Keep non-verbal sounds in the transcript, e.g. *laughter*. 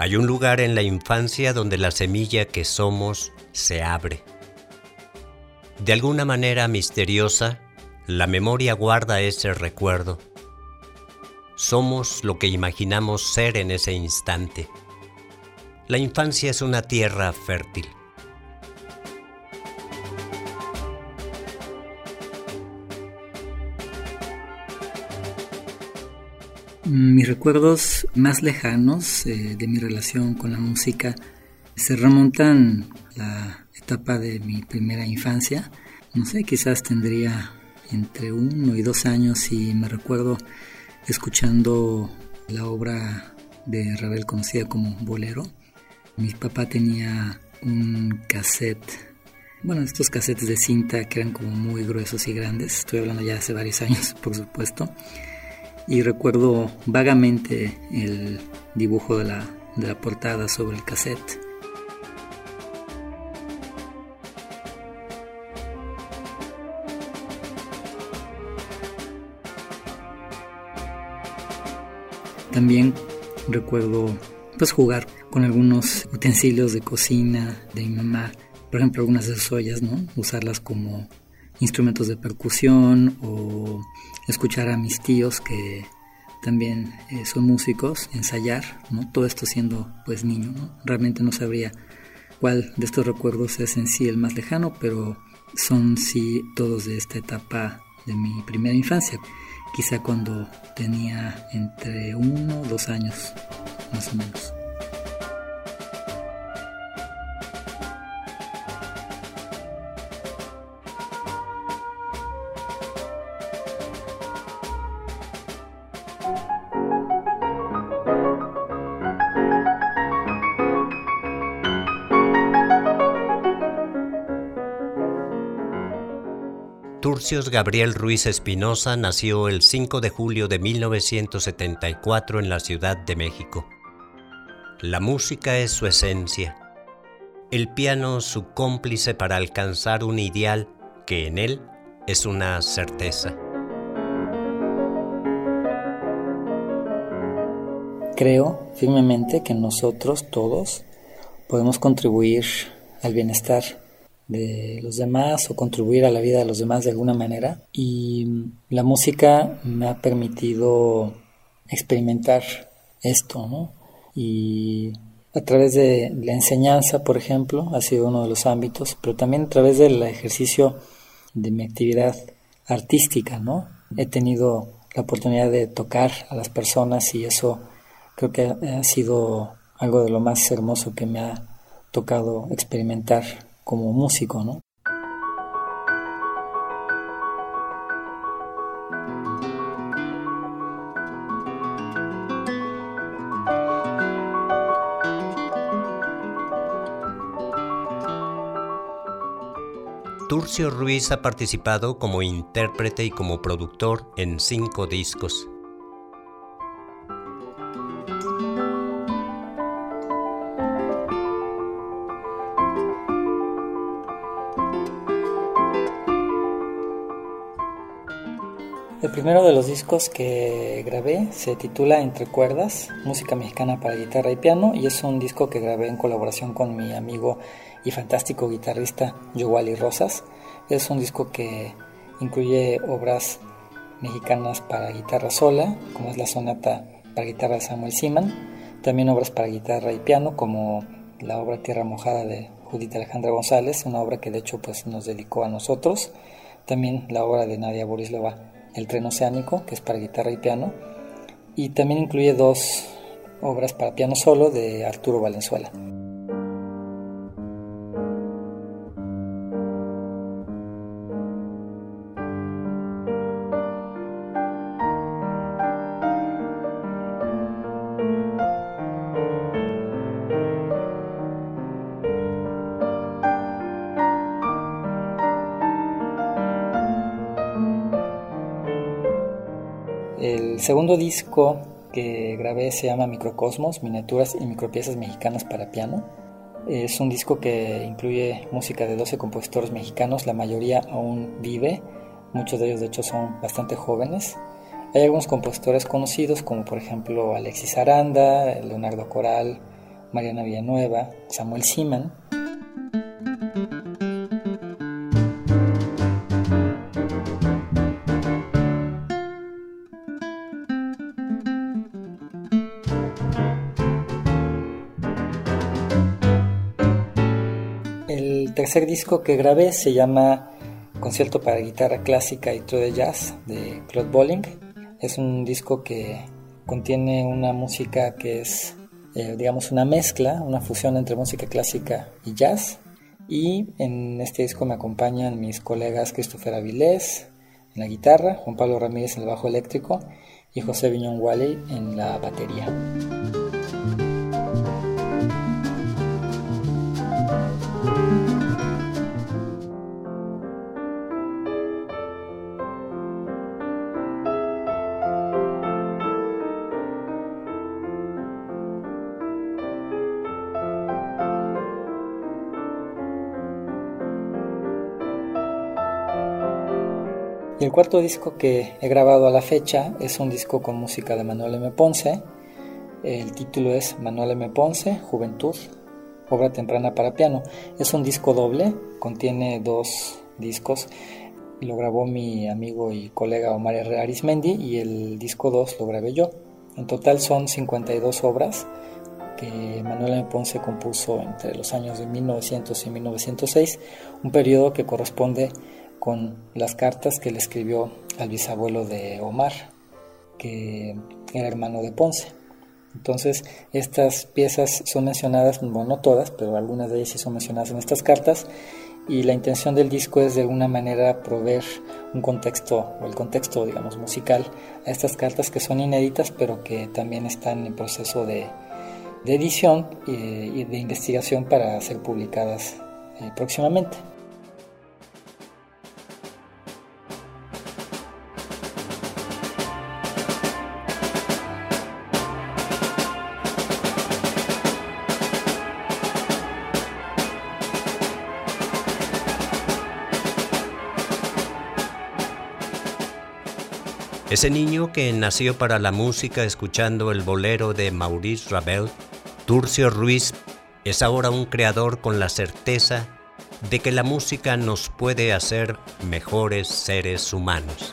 Hay un lugar en la infancia donde la semilla que somos se abre. De alguna manera misteriosa, la memoria guarda ese recuerdo. Somos lo que imaginamos ser en ese instante. La infancia es una tierra fértil. Mis recuerdos más lejanos eh, de mi relación con la música se remontan a la etapa de mi primera infancia. No sé, quizás tendría entre uno y dos años y me recuerdo escuchando la obra de Ravel conocida como Bolero. Mi papá tenía un cassette, bueno, estos cassettes de cinta que eran como muy gruesos y grandes, estoy hablando ya hace varios *laughs* años, por supuesto, y recuerdo vagamente el dibujo de la, de la portada sobre el cassette. También recuerdo pues jugar con algunos utensilios de cocina de mi mamá, por ejemplo algunas de sus ollas, ¿no? Usarlas como instrumentos de percusión o escuchar a mis tíos que también eh, son músicos, ensayar, ¿no? Todo esto siendo pues niño, ¿no? Realmente no sabría cuál de estos recuerdos es en sí el más lejano, pero son sí todos de esta etapa de mi primera infancia, quizá cuando tenía entre uno o dos años, más o menos. Gabriel Ruiz Espinosa nació el 5 de julio de 1974 en la Ciudad de México. La música es su esencia, el piano su cómplice para alcanzar un ideal que en él es una certeza. Creo firmemente que nosotros todos podemos contribuir al bienestar de los demás o contribuir a la vida de los demás de alguna manera. Y la música me ha permitido experimentar esto, ¿no? Y a través de la enseñanza, por ejemplo, ha sido uno de los ámbitos, pero también a través del ejercicio de mi actividad artística, ¿no? He tenido la oportunidad de tocar a las personas y eso creo que ha sido algo de lo más hermoso que me ha tocado experimentar como músico, ¿no? Turcio Ruiz ha participado como intérprete y como productor en cinco discos. El primero de los discos que grabé se titula Entre Cuerdas, música mexicana para guitarra y piano, y es un disco que grabé en colaboración con mi amigo y fantástico guitarrista Yowali Rosas. Es un disco que incluye obras mexicanas para guitarra sola, como es la sonata para guitarra de Samuel Siman, también obras para guitarra y piano, como la obra Tierra Mojada de Judith Alejandra González, una obra que de hecho pues, nos dedicó a nosotros, también la obra de Nadia Borislova el tren oceánico, que es para guitarra y piano, y también incluye dos obras para piano solo de Arturo Valenzuela. El segundo disco que grabé se llama Microcosmos, miniaturas y micropiezas mexicanas para piano. Es un disco que incluye música de 12 compositores mexicanos, la mayoría aún vive, muchos de ellos de hecho son bastante jóvenes. Hay algunos compositores conocidos como por ejemplo Alexis Aranda, Leonardo Coral, Mariana Villanueva, Samuel Siman. El tercer disco que grabé se llama Concierto para guitarra clásica y trío de jazz de Claude Bolling. Es un disco que contiene una música que es, eh, digamos, una mezcla, una fusión entre música clásica y jazz. Y en este disco me acompañan mis colegas Christopher Avilés en la guitarra, Juan Pablo Ramírez en el bajo eléctrico y José Viñón Wally en la batería. Y el cuarto disco que he grabado a la fecha es un disco con música de Manuel M. Ponce. El título es Manuel M. Ponce, Juventud, obra temprana para piano. Es un disco doble, contiene dos discos. Lo grabó mi amigo y colega Omar Arismendi y el disco 2 lo grabé yo. En total son 52 obras que Manuel M. Ponce compuso entre los años de 1900 y 1906, un periodo que corresponde con las cartas que le escribió al bisabuelo de Omar, que era hermano de Ponce. Entonces, estas piezas son mencionadas, bueno, no todas, pero algunas de ellas sí son mencionadas en estas cartas, y la intención del disco es de alguna manera proveer un contexto, o el contexto, digamos, musical a estas cartas que son inéditas, pero que también están en proceso de, edición y, de investigación para ser publicadas eh, próximamente. Ese niño que nació para la música escuchando el bolero de Maurice Ravel, Turcio Ruiz, es ahora un creador con la certeza de que la música nos puede hacer mejores seres humanos.